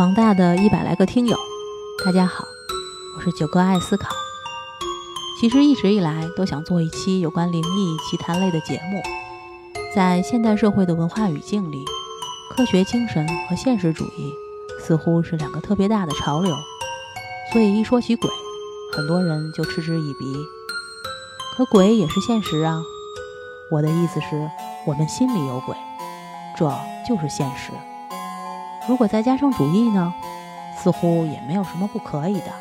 广大的一百来个听友，大家好，我是九哥爱思考。其实一直以来都想做一期有关灵异奇谈类的节目。在现代社会的文化语境里，科学精神和现实主义似乎是两个特别大的潮流，所以一说起鬼，很多人就嗤之以鼻。可鬼也是现实啊！我的意思是，我们心里有鬼，这就是现实。如果再加上主义呢，似乎也没有什么不可以的。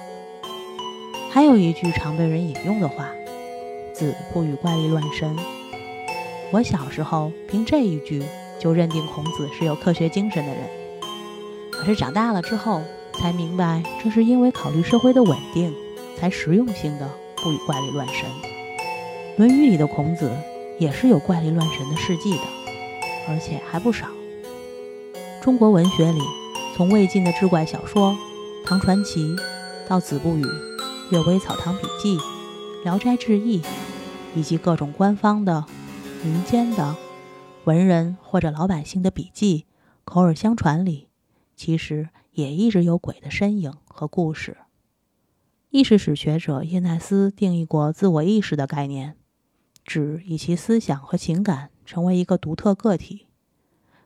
还有一句常被人引用的话：“子不语怪力乱神。”我小时候凭这一句就认定孔子是有科学精神的人，可是长大了之后才明白，这是因为考虑社会的稳定，才实用性的不与怪力乱神。《论语》里的孔子也是有怪力乱神的事迹的，而且还不少。中国文学里，从魏晋的志怪小说《唐传奇》到《子不语》《阅微草堂笔记》《聊斋志异》，以及各种官方的、民间的、文人或者老百姓的笔记、口耳相传里，其实也一直有鬼的身影和故事。意识史学者叶奈斯定义过自我意识的概念，指以其思想和情感成为一个独特个体。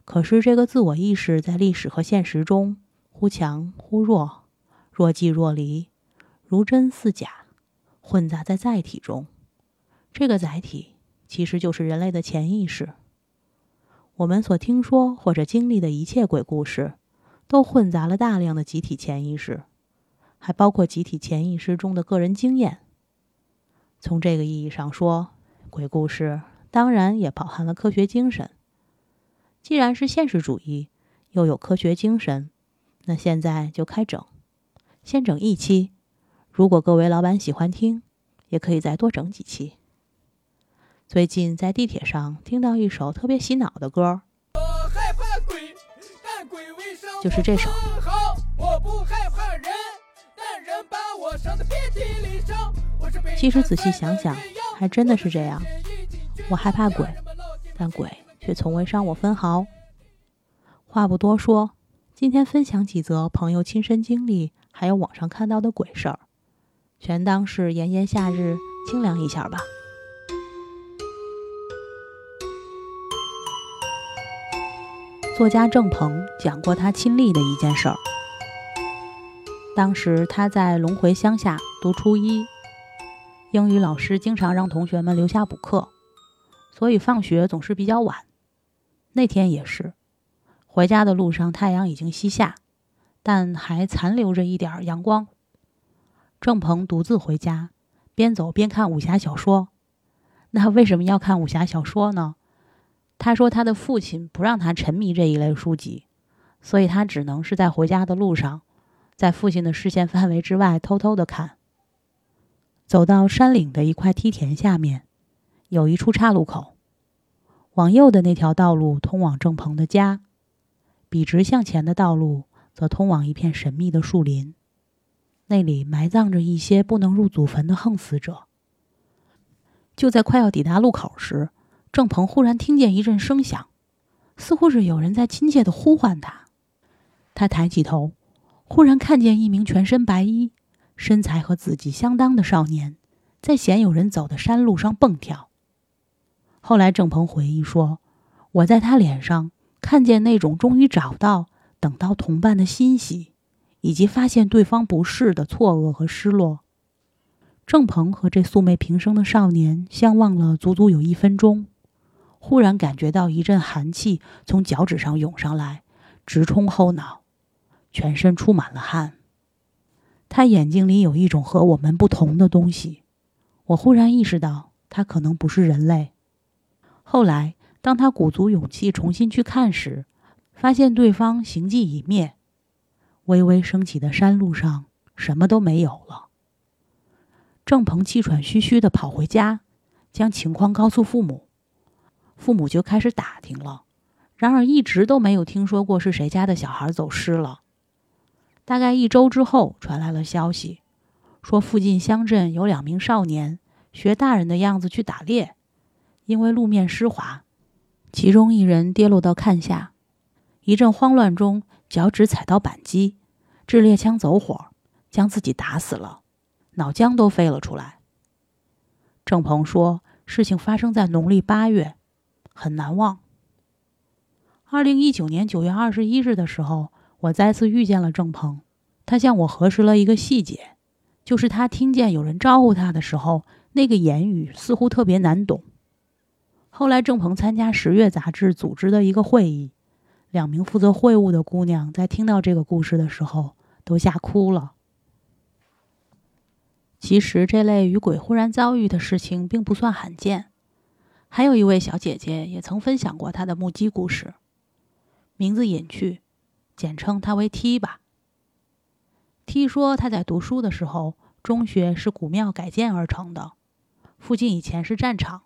可是，这个自我意识在历史和现实中忽强忽弱，若即若离，如真似假，混杂在载体中。这个载体其实就是人类的潜意识。我们所听说或者经历的一切鬼故事，都混杂了大量的集体潜意识，还包括集体潜意识中的个人经验。从这个意义上说，鬼故事当然也饱含了科学精神。既然是现实主义，又有科学精神，那现在就开整，先整一期。如果各位老板喜欢听，也可以再多整几期。最近在地铁上听到一首特别洗脑的歌，就是这首。其实仔细想想，还真的是这样。我害怕鬼，但鬼。却从未伤我分毫。话不多说，今天分享几则朋友亲身经历，还有网上看到的鬼事儿，全当是炎炎夏日清凉一下吧。作家郑鹏讲过他亲历的一件事儿。当时他在龙回乡下读初一，英语老师经常让同学们留下补课，所以放学总是比较晚。那天也是，回家的路上太阳已经西下，但还残留着一点阳光。郑鹏独自回家，边走边看武侠小说。那为什么要看武侠小说呢？他说他的父亲不让他沉迷这一类书籍，所以他只能是在回家的路上，在父亲的视线范围之外偷偷的看。走到山岭的一块梯田下面，有一处岔路口。往右的那条道路通往郑鹏的家，笔直向前的道路则通往一片神秘的树林，那里埋葬着一些不能入祖坟的横死者。就在快要抵达路口时，郑鹏忽然听见一阵声响，似乎是有人在亲切的呼唤他。他抬起头，忽然看见一名全身白衣、身材和自己相当的少年，在鲜有人走的山路上蹦跳。后来，郑鹏回忆说：“我在他脸上看见那种终于找到、等到同伴的欣喜，以及发现对方不是的错愕和失落。”郑鹏和这素昧平生的少年相望了足足有一分钟，忽然感觉到一阵寒气从脚趾上涌上来，直冲后脑，全身出满了汗。他眼睛里有一种和我们不同的东西，我忽然意识到他可能不是人类。后来，当他鼓足勇气重新去看时，发现对方形迹已灭，微微升起的山路上什么都没有了。郑鹏气喘吁吁地跑回家，将情况告诉父母，父母就开始打听了。然而，一直都没有听说过是谁家的小孩走失了。大概一周之后，传来了消息，说附近乡镇有两名少年学大人的样子去打猎。因为路面湿滑，其中一人跌落到坎下，一阵慌乱中，脚趾踩到扳机，掷猎枪走火，将自己打死了，脑浆都飞了出来。郑鹏说，事情发生在农历八月，很难忘。二零一九年九月二十一日的时候，我再次遇见了郑鹏，他向我核实了一个细节，就是他听见有人招呼他的时候，那个言语似乎特别难懂。后来，郑鹏参加《十月》杂志组织的一个会议，两名负责会务的姑娘在听到这个故事的时候，都吓哭了。其实这类与鬼忽然遭遇的事情并不算罕见。还有一位小姐姐也曾分享过她的目击故事，名字隐去，简称她为 T 吧。T 说她在读书的时候，中学是古庙改建而成的，附近以前是战场，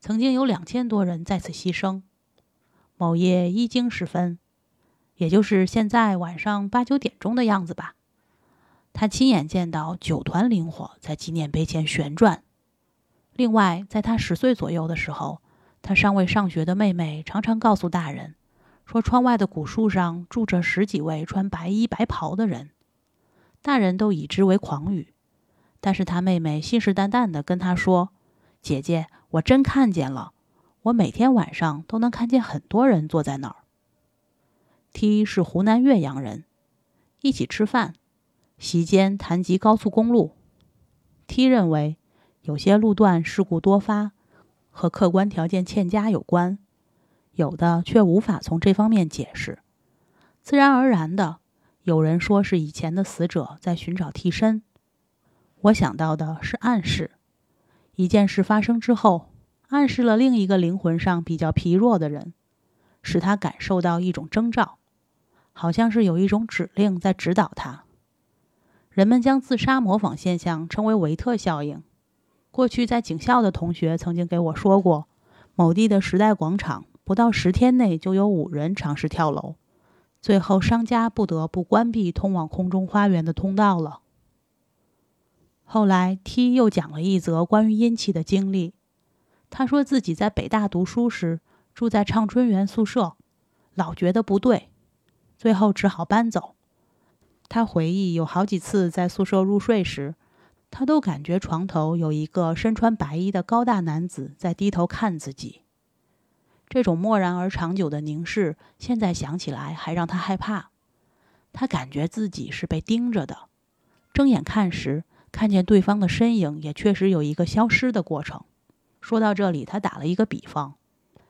曾经有两千多人在此牺牲。某夜一更时分，也就是现在晚上八九点钟的样子吧。他亲眼见到九团灵火在纪念碑前旋转。另外，在他十岁左右的时候，他尚未上学的妹妹常常告诉大人，说窗外的古树上住着十几位穿白衣白袍的人。大人都以之为狂语，但是他妹妹信誓旦旦地跟他说：“姐姐，我真看见了，我每天晚上都能看见很多人坐在那儿。”T 是湖南岳阳人，一起吃饭。席间谈及高速公路，T 认为有些路段事故多发，和客观条件欠佳有关，有的却无法从这方面解释。自然而然的，有人说是以前的死者在寻找替身。我想到的是暗示，一件事发生之后，暗示了另一个灵魂上比较疲弱的人，使他感受到一种征兆，好像是有一种指令在指导他。人们将自杀模仿现象称为维特效应。过去在警校的同学曾经给我说过，某地的时代广场不到十天内就有五人尝试跳楼，最后商家不得不关闭通往空中花园的通道了。后来 T 又讲了一则关于阴气的经历。他说自己在北大读书时住在畅春园宿舍，老觉得不对，最后只好搬走。他回忆，有好几次在宿舍入睡时，他都感觉床头有一个身穿白衣的高大男子在低头看自己。这种漠然而长久的凝视，现在想起来还让他害怕。他感觉自己是被盯着的，睁眼看时，看见对方的身影也确实有一个消失的过程。说到这里，他打了一个比方，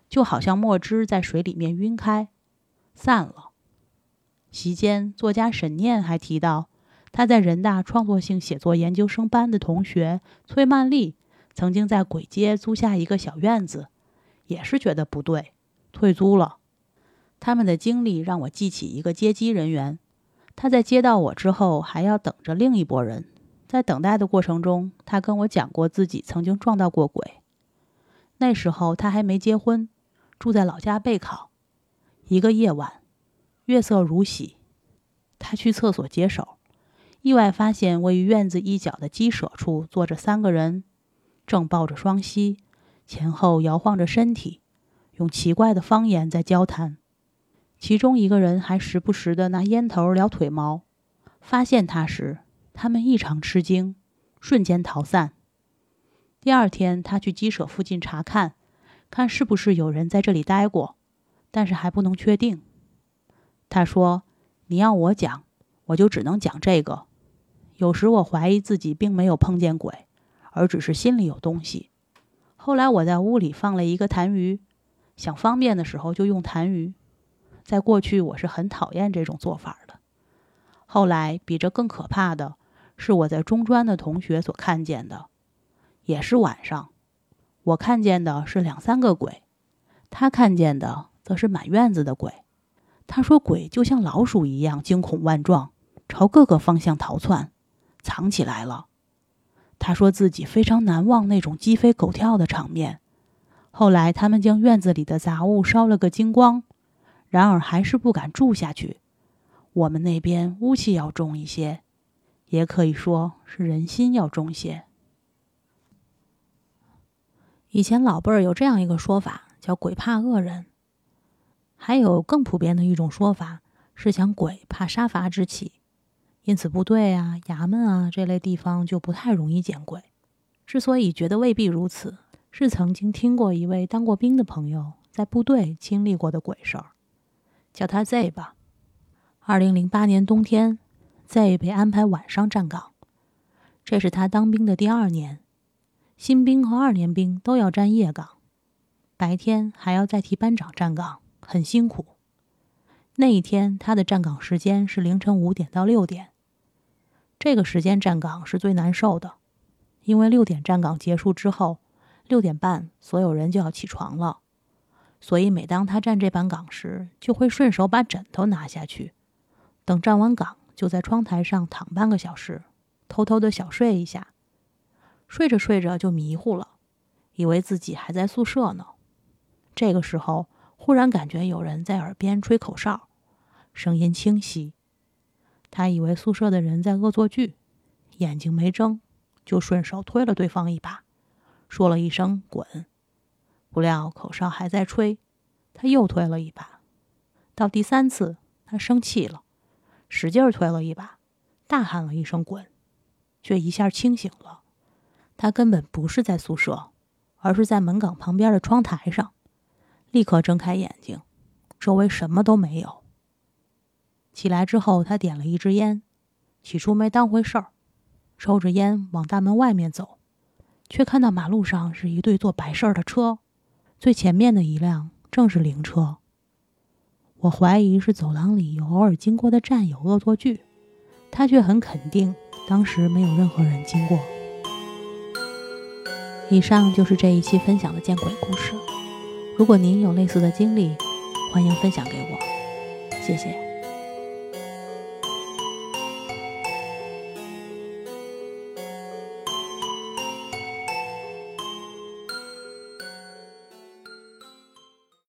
就好像墨汁在水里面晕开，散了。席间，作家沈念还提到，他在人大创作性写作研究生班的同学崔曼丽，曾经在簋街租下一个小院子，也是觉得不对，退租了。他们的经历让我记起一个接机人员，他在接到我之后，还要等着另一拨人。在等待的过程中，他跟我讲过自己曾经撞到过鬼。那时候他还没结婚，住在老家备考。一个夜晚。月色如洗，他去厕所解手，意外发现位于院子一角的鸡舍处坐着三个人，正抱着双膝，前后摇晃着身体，用奇怪的方言在交谈。其中一个人还时不时的拿烟头撩腿毛。发现他时，他们异常吃惊，瞬间逃散。第二天，他去鸡舍附近查看，看是不是有人在这里待过，但是还不能确定。他说：“你要我讲，我就只能讲这个。有时我怀疑自己并没有碰见鬼，而只是心里有东西。后来我在屋里放了一个痰盂，想方便的时候就用痰盂。在过去，我是很讨厌这种做法的。后来，比这更可怕的是我在中专的同学所看见的，也是晚上。我看见的是两三个鬼，他看见的则是满院子的鬼。”他说：“鬼就像老鼠一样惊恐万状，朝各个方向逃窜，藏起来了。”他说自己非常难忘那种鸡飞狗跳的场面。后来他们将院子里的杂物烧了个精光，然而还是不敢住下去。我们那边污气要重一些，也可以说是人心要重些。以前老辈儿有这样一个说法，叫“鬼怕恶人”。还有更普遍的一种说法是想鬼怕杀伐之气，因此部队啊、衙门啊这类地方就不太容易见鬼。之所以觉得未必如此，是曾经听过一位当过兵的朋友在部队经历过的鬼事儿，叫他 Z 吧。二零零八年冬天，Z 被安排晚上站岗，这是他当兵的第二年。新兵和二年兵都要站夜岗，白天还要再替班长站岗，很辛苦。那一天，他的站岗时间是凌晨五点到六点。这个时间站岗是最难受的，因为六点站岗结束之后，六点半所有人就要起床了。所以每当他站这班岗时，就会顺手把枕头拿下去，等站完岗就在窗台上躺半个小时，偷偷的小睡一下。睡着睡着就迷糊了，以为自己还在宿舍呢。这个时候，忽然感觉有人在耳边吹口哨。声音清晰，他以为宿舍的人在恶作剧，眼睛没睁，就顺手推了对方一把，说了一声“滚”。不料口哨还在吹，他又推了一把。到第三次，他生气了，使劲推了一把，大喊了一声“滚”，却一下清醒了。他根本不是在宿舍，而是在门岗旁边的窗台上。立刻睁开眼睛，周围什么都没有。起来之后，他点了一支烟，起初没当回事儿，抽着烟往大门外面走，却看到马路上是一对做白事儿的车，最前面的一辆正是灵车。我怀疑是走廊里有偶尔经过的战友恶作剧，他却很肯定当时没有任何人经过。以上就是这一期分享的见鬼故事。如果您有类似的经历，欢迎分享给我，谢谢。